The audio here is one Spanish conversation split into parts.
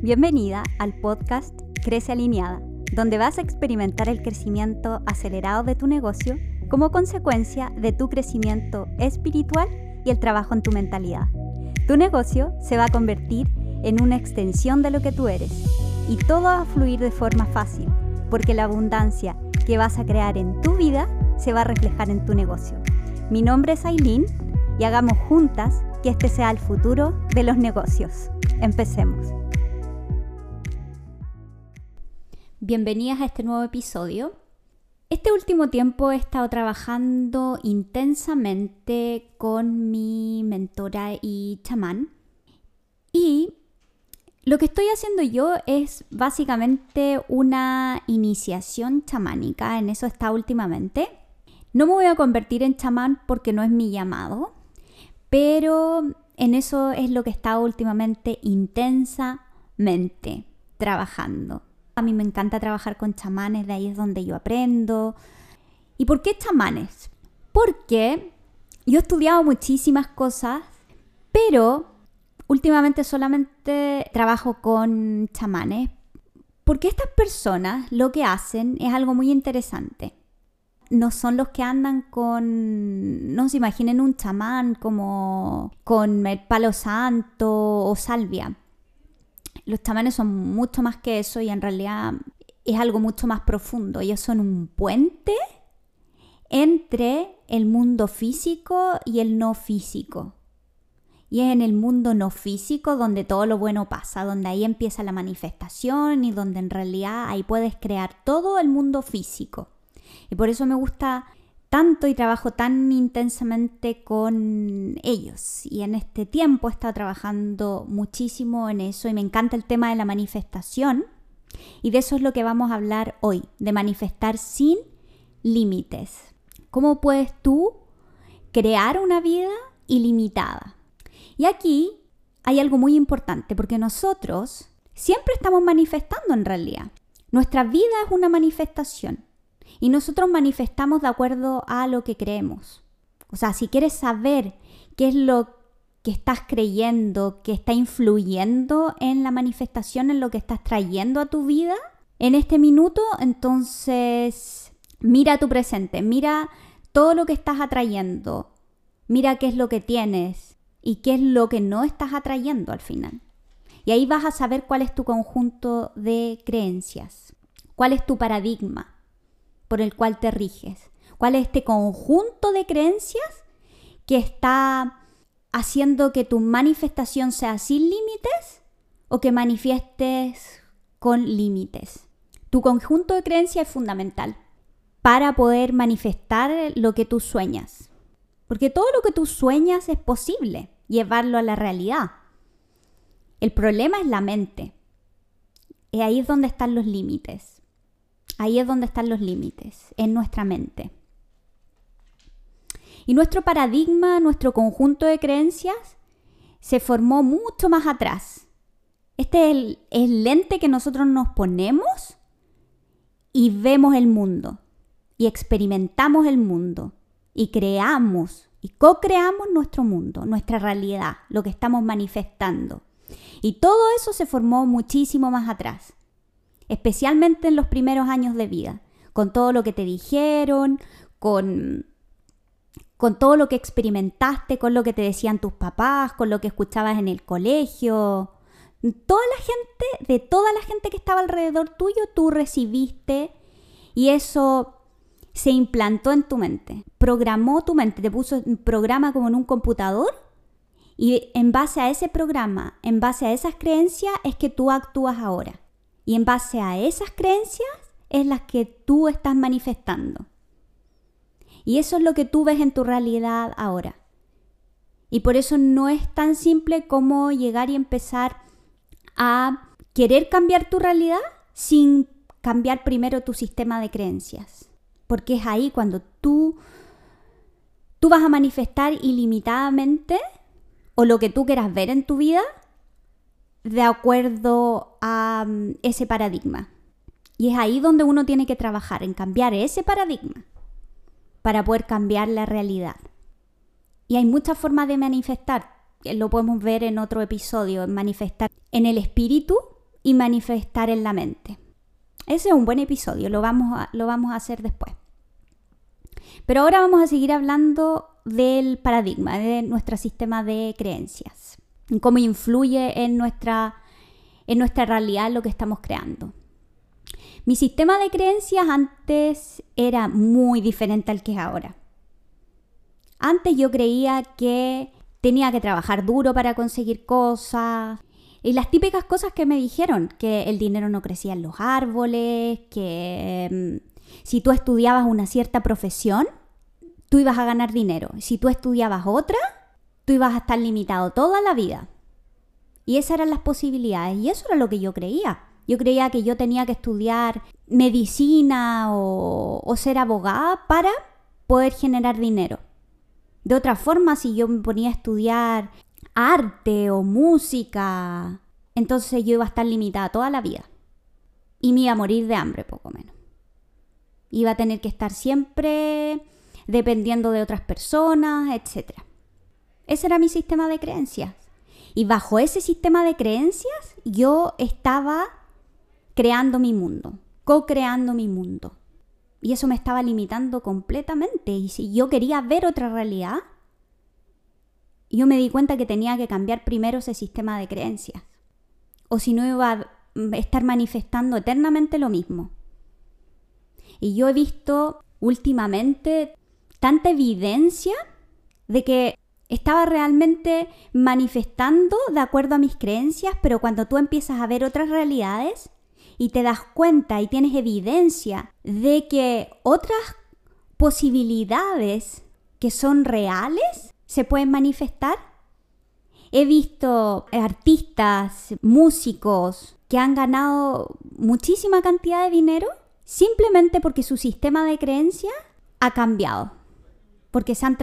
Bienvenida al podcast Crece Alineada, donde vas a experimentar el crecimiento acelerado de tu negocio como consecuencia de tu crecimiento espiritual y el trabajo en tu mentalidad. Tu negocio se va a convertir en una extensión de lo que tú eres y todo va a fluir de forma fácil, porque la abundancia que vas a crear en tu vida se va a reflejar en tu negocio. Mi nombre es Aileen y hagamos juntas que este sea el futuro de los negocios. Empecemos. Bienvenidas a este nuevo episodio. Este último tiempo he estado trabajando intensamente con mi mentora y chamán y lo que estoy haciendo yo es básicamente una iniciación chamánica, en eso está últimamente. No me voy a convertir en chamán porque no es mi llamado, pero en eso es lo que está últimamente intensamente trabajando. A mí me encanta trabajar con chamanes, de ahí es donde yo aprendo. ¿Y por qué chamanes? Porque yo he estudiado muchísimas cosas, pero últimamente solamente trabajo con chamanes. Porque estas personas lo que hacen es algo muy interesante. No son los que andan con, no se imaginen un chamán como con el palo santo o salvia los chamanes son mucho más que eso y en realidad es algo mucho más profundo. Ellos son un puente entre el mundo físico y el no físico. Y es en el mundo no físico donde todo lo bueno pasa, donde ahí empieza la manifestación y donde en realidad ahí puedes crear todo el mundo físico. Y por eso me gusta tanto y trabajo tan intensamente con ellos. Y en este tiempo he estado trabajando muchísimo en eso y me encanta el tema de la manifestación. Y de eso es lo que vamos a hablar hoy, de manifestar sin límites. ¿Cómo puedes tú crear una vida ilimitada? Y aquí hay algo muy importante, porque nosotros siempre estamos manifestando en realidad. Nuestra vida es una manifestación. Y nosotros manifestamos de acuerdo a lo que creemos. O sea, si quieres saber qué es lo que estás creyendo, que está influyendo en la manifestación, en lo que estás trayendo a tu vida en este minuto, entonces mira tu presente, mira todo lo que estás atrayendo, mira qué es lo que tienes y qué es lo que no estás atrayendo al final. Y ahí vas a saber cuál es tu conjunto de creencias, cuál es tu paradigma por el cual te riges? ¿Cuál es este conjunto de creencias que está haciendo que tu manifestación sea sin límites o que manifiestes con límites? Tu conjunto de creencias es fundamental para poder manifestar lo que tú sueñas. Porque todo lo que tú sueñas es posible llevarlo a la realidad. El problema es la mente. Y ahí es donde están los límites. Ahí es donde están los límites, en nuestra mente. Y nuestro paradigma, nuestro conjunto de creencias, se formó mucho más atrás. Este es el, lente que nosotros nos ponemos y vemos el mundo, y experimentamos el mundo, y creamos y co-creamos nuestro mundo, nuestra realidad, lo que estamos manifestando. Y todo eso se formó muchísimo más atrás especialmente en los primeros años de vida, con todo lo que te dijeron, con, con todo lo que experimentaste, con lo que te decían tus papás, con lo que escuchabas en el colegio. Toda la gente, de toda la gente que estaba alrededor tuyo, tú recibiste y eso se implantó en tu mente, programó tu mente, te puso un programa como en un computador y en base a ese programa, en base a esas creencias es que tú actúas ahora. Y en base a esas creencias es las que tú estás manifestando. Y eso es lo que tú ves en tu realidad ahora. Y por eso no es tan simple como llegar y empezar a querer cambiar tu realidad sin cambiar primero tu sistema de creencias. Porque es ahí cuando tú, tú vas a manifestar ilimitadamente o lo que tú quieras ver en tu vida de acuerdo a mm, ese paradigma. Y es ahí donde uno tiene que trabajar, en cambiar ese paradigma para poder cambiar la realidad. Y hay muchas formas de manifestar. Lo podemos ver en otro episodio, en manifestar en el espíritu, y manifestar en la mente. Ese es un buen episodio, lo vamos a, lo vamos a hacer después. Pero ahora vamos a seguir hablando del paradigma, de nuestro sistema de creencias, cómo influye en nuestra, en nuestra realidad lo que estamos creando. Mi sistema de creencias antes era muy diferente al que es ahora. Antes yo creía que tenía que trabajar duro para conseguir cosas. Y las típicas cosas que me dijeron, que el dinero no crecía en los árboles, que mm, si tú estudiabas una cierta profesión, tú ibas a ganar dinero. Si tú estudiabas otra, tú ibas a estar limitado toda la vida. Y esas eran las posibilidades. Y eso era lo que yo creía. Yo creía que yo tenía que estudiar medicina o, o ser abogada para poder generar dinero. De otra forma, si yo me ponía a estudiar arte o música, entonces yo iba a estar limitada toda la vida. Y me iba a morir de hambre, poco menos. Iba a tener que estar siempre dependiendo de otras personas, etc. Ese era mi sistema de creencias. Y bajo ese sistema de creencias yo estaba creando mi mundo, co-creando mi mundo. Y eso me estaba limitando completamente. Y si yo quería ver otra realidad, yo me di cuenta que tenía que cambiar primero ese sistema de creencias. O si no iba a estar manifestando eternamente lo mismo. Y yo he visto últimamente tanta evidencia de que estaba realmente manifestando de acuerdo a mis creencias, pero cuando tú empiezas a ver otras realidades, y te das cuenta y tienes evidencia de que otras posibilidades que son reales se pueden manifestar. He visto artistas, músicos que han ganado muchísima cantidad de dinero simplemente porque su sistema de creencia ha cambiado, porque se han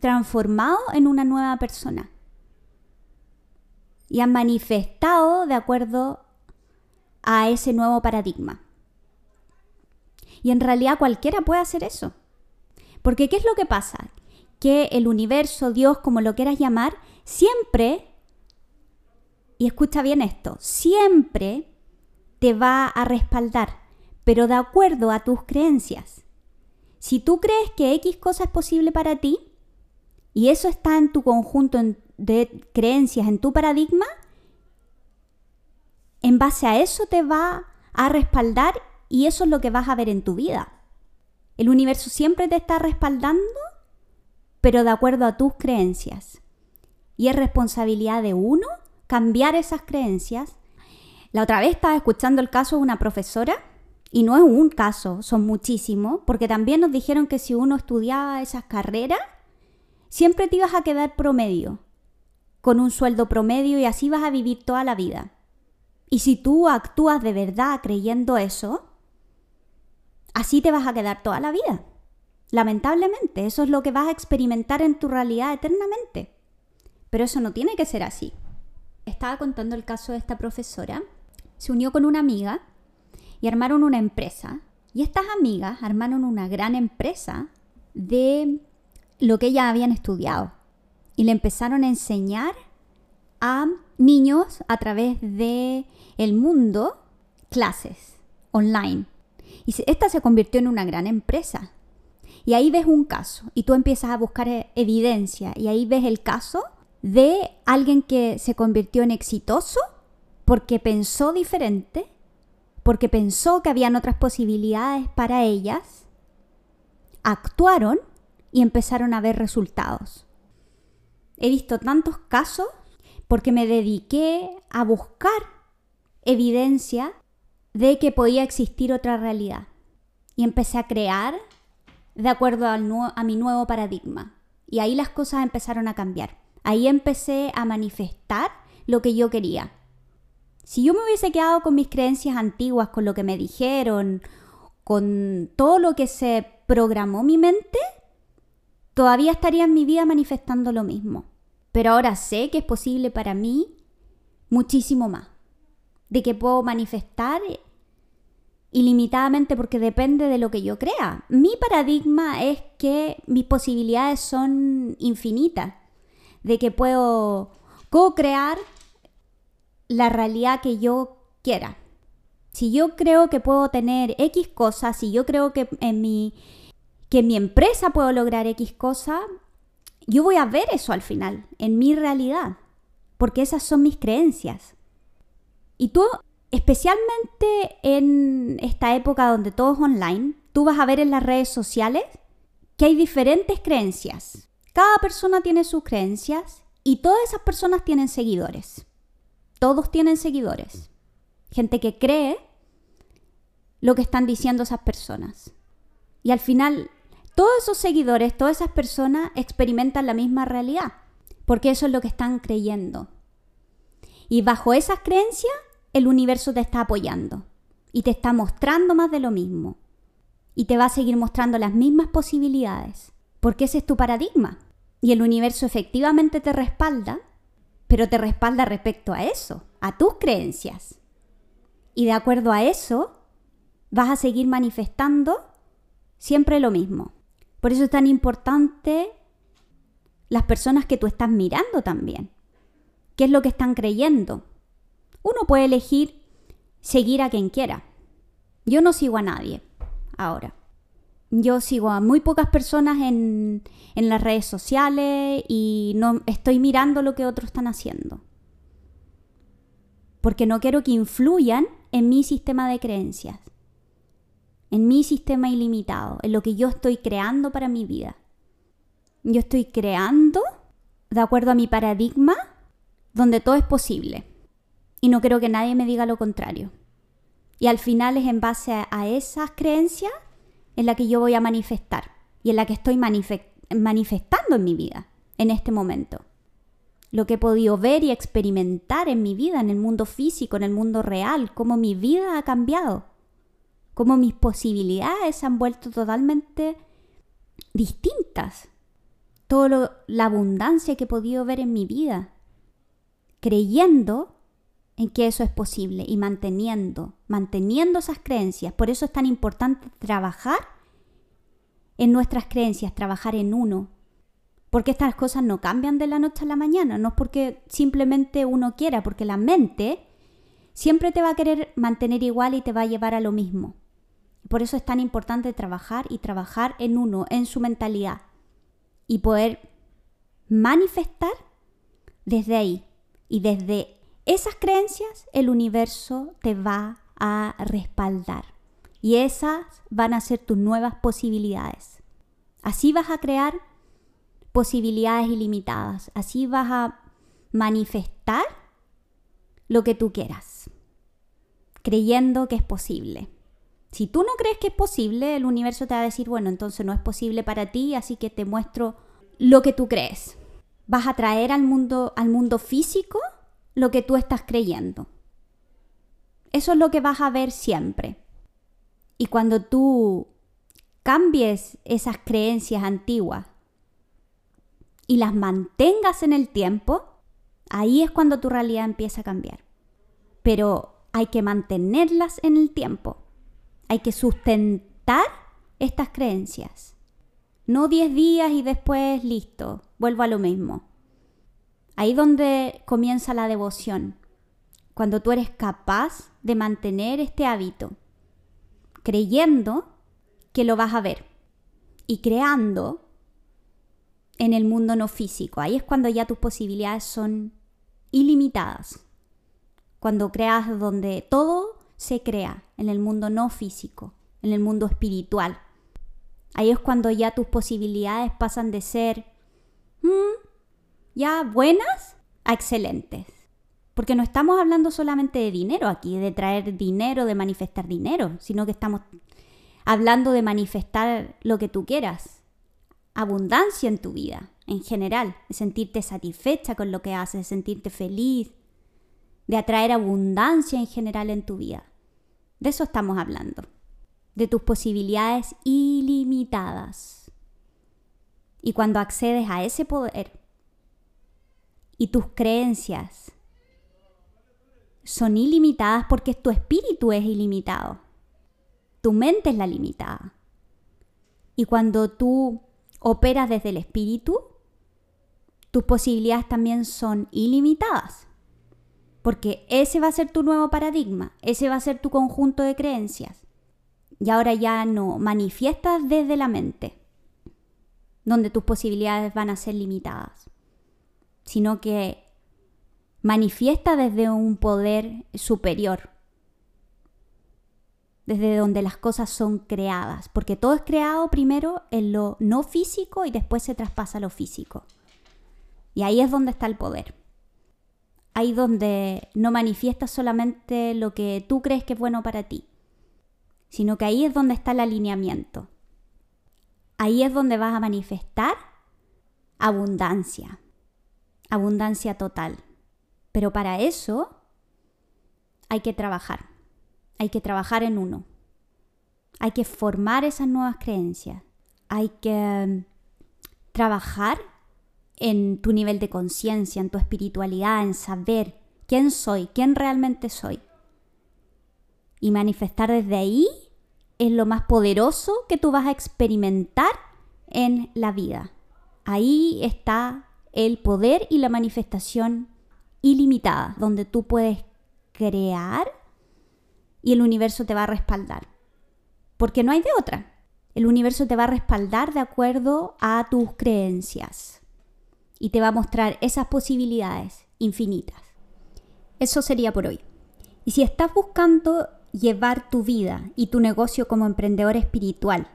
transformado en una nueva persona y han manifestado de acuerdo a ese nuevo paradigma. Y en realidad cualquiera puede hacer eso. Porque ¿qué es lo que pasa? Que el universo, Dios, como lo quieras llamar, siempre, y escucha bien esto, siempre te va a respaldar, pero de acuerdo a tus creencias. Si tú crees que X cosa es posible para ti, y eso está en tu conjunto de creencias, en tu paradigma, en base a eso te va a respaldar y eso es lo que vas a ver en tu vida. El universo siempre te está respaldando, pero de acuerdo a tus creencias. Y es responsabilidad de uno cambiar esas creencias. La otra vez estaba escuchando el caso de una profesora, y no es un caso, son muchísimos, porque también nos dijeron que si uno estudiaba esas carreras, siempre te ibas a quedar promedio, con un sueldo promedio y así vas a vivir toda la vida. Y si tú actúas de verdad creyendo eso, así te vas a quedar toda la vida. Lamentablemente, eso es lo que vas a experimentar en tu realidad eternamente. Pero eso no tiene que ser así. Estaba contando el caso de esta profesora. Se unió con una amiga y armaron una empresa. Y estas amigas armaron una gran empresa de lo que ellas habían estudiado. Y le empezaron a enseñar a niños a través de el mundo clases online. Y esta se convirtió en una gran empresa. Y ahí ves un caso y tú empiezas a buscar e-, evidencia y ahí ves el caso de alguien que se convirtió en exitoso porque pensó diferente, porque pensó que habían otras posibilidades para ellas, actuaron y empezaron a ver resultados. He visto tantos casos porque me dediqué a buscar evidencia de que podía existir otra realidad. Y empecé a crear de acuerdo a mi nuevo paradigma. Y ahí las cosas empezaron a cambiar. Ahí empecé a manifestar lo que yo quería. Si yo me hubiese quedado con mis creencias antiguas, con lo que me dijeron, con todo lo que se programó mi mente, todavía estaría en mi vida manifestando lo mismo. Pero ahora sé que es posible para mí muchísimo más. De que puedo manifestar ilimitadamente porque depende de lo que yo crea. Mi paradigma es que mis posibilidades son infinitas. De que puedo co-crear la realidad que yo quiera. Si yo creo que puedo tener X cosas, si yo creo que en mi, que mi empresa puedo lograr X cosa, yo voy a ver eso al final, en mi realidad, porque esas son mis creencias. Y tú, especialmente en esta época donde todo es online, tú vas a ver en las redes sociales que hay diferentes creencias. Cada persona tiene sus creencias y todas esas personas tienen seguidores. Todos tienen seguidores. Gente que cree lo que están diciendo esas personas. Y al final, todos esos seguidores, todas esas personas experimentan la misma realidad, porque eso es lo que están creyendo. Y bajo esas creencias, el universo te está apoyando y te está mostrando más de lo mismo. Y te va a seguir mostrando las mismas posibilidades, porque ese es tu paradigma y el universo efectivamente te respalda, pero te respalda respecto a eso, a tus creencias. Y de acuerdo a eso, vas a seguir manifestando siempre lo mismo. Por eso es tan importante las personas que tú estás mirando también. ¿Qué es lo que están creyendo? Uno puede elegir seguir a quien quiera. Yo no sigo a nadie ahora. Yo sigo a muy pocas personas en, en las redes sociales y no estoy mirando lo que otros están haciendo. Porque no quiero que influyan en mi sistema de creencias, en mi sistema ilimitado, en lo que yo estoy creando para mi vida. Yo estoy creando de acuerdo a mi paradigma donde todo es posible. Y no quiero que nadie me diga lo contrario. Y al final es en base a, a esas creencias en la que yo voy a manifestar y en la que estoy manifestando en mi vida en este momento. Lo que he podido ver y experimentar en mi vida, en el mundo físico, en el mundo real, cómo mi vida ha cambiado, cómo mis posibilidades se han vuelto totalmente distintas. Toda la abundancia que he podido ver en mi vida, creyendo en que eso es posible y manteniendo, manteniendo esas creencias. Por eso es tan importante trabajar en nuestras creencias, trabajar en uno. Porque estas cosas no cambian de la noche a la mañana, no es porque simplemente uno quiera, porque la mente siempre te va a querer mantener igual y te va a llevar a lo mismo. Por eso es tan importante trabajar y trabajar en uno, en su mentalidad y poder manifestar desde ahí y desde esas creencias el universo te va a respaldar y esas van a ser tus nuevas posibilidades. Así vas a crear posibilidades ilimitadas, así vas a manifestar lo que tú quieras, creyendo que es posible. Si tú no crees que es posible, el universo te va a decir, bueno, entonces no es posible para ti, así que te muestro lo que tú crees. Vas a traer al mundo, al mundo físico lo que tú estás creyendo. Eso es lo que vas a ver siempre. Y cuando tú cambies esas creencias antiguas y las mantengas en el tiempo, ahí es cuando tu realidad empieza a cambiar. Pero hay que mantenerlas en el tiempo. Hay que sustentar estas creencias. No 10 días y después listo, vuelvo a lo mismo. Ahí donde comienza la devoción, cuando tú eres capaz de mantener este hábito, creyendo que lo vas a ver y creando en el mundo no físico. Ahí es cuando ya tus posibilidades son ilimitadas. Cuando creas donde todo se crea en el mundo no físico, en el mundo espiritual. Ahí es cuando ya tus posibilidades pasan de ser mm, ya buenas a excelentes. Porque no estamos hablando solamente de dinero aquí, de traer dinero, de manifestar dinero, sino que estamos hablando de manifestar lo que tú quieras. Abundancia en tu vida, en general, de sentirte satisfecha con lo que haces, de sentirte feliz, de atraer abundancia en general en tu vida. De eso estamos hablando, de tus posibilidades ilimitadas. Y cuando accedes a ese poder, y tus creencias son ilimitadas porque tu espíritu es ilimitado. Tu mente es la limitada. Y cuando tú operas desde el espíritu, tus posibilidades también son ilimitadas. Porque ese va a ser tu nuevo paradigma, ese va a ser tu conjunto de creencias. Y ahora ya no manifiestas desde la mente, donde tus posibilidades van a ser limitadas, sino que manifiesta desde un poder superior, desde donde las cosas son creadas, porque todo es creado primero en lo no físico y después se traspasa a lo físico. Y ahí es donde está el poder. Ahí donde no manifiestas solamente lo que tú crees que es bueno para ti, sino que ahí es donde está el alineamiento. Ahí es donde vas a manifestar abundancia, abundancia total. Pero para eso hay que trabajar, hay que trabajar en uno, hay que formar esas nuevas creencias, hay que mm, trabajar en tu nivel de conciencia, en tu espiritualidad, en saber quién soy, quién realmente soy. Y manifestar desde ahí es lo más poderoso que tú vas a experimentar en la vida. Ahí está el poder y la manifestación ilimitada, donde tú puedes crear y el universo te va a respaldar. Porque no hay de otra. El universo te va a respaldar de acuerdo a tus creencias y te va a mostrar esas posibilidades infinitas. Eso sería por hoy. Y si estás buscando llevar tu vida y tu negocio como emprendedor espiritual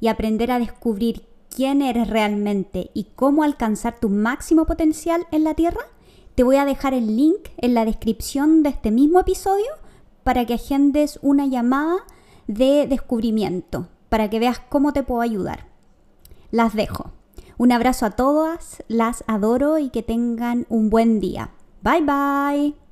y aprender a descubrir quién eres realmente y cómo alcanzar tu máximo potencial en la Tierra, te voy a dejar el link en la descripción de este mismo episodio para que agendes una llamada de descubrimiento, para que veas cómo te puedo ayudar. Las dejo. Un abrazo a todas, las adoro y que tengan un buen día. Bye bye.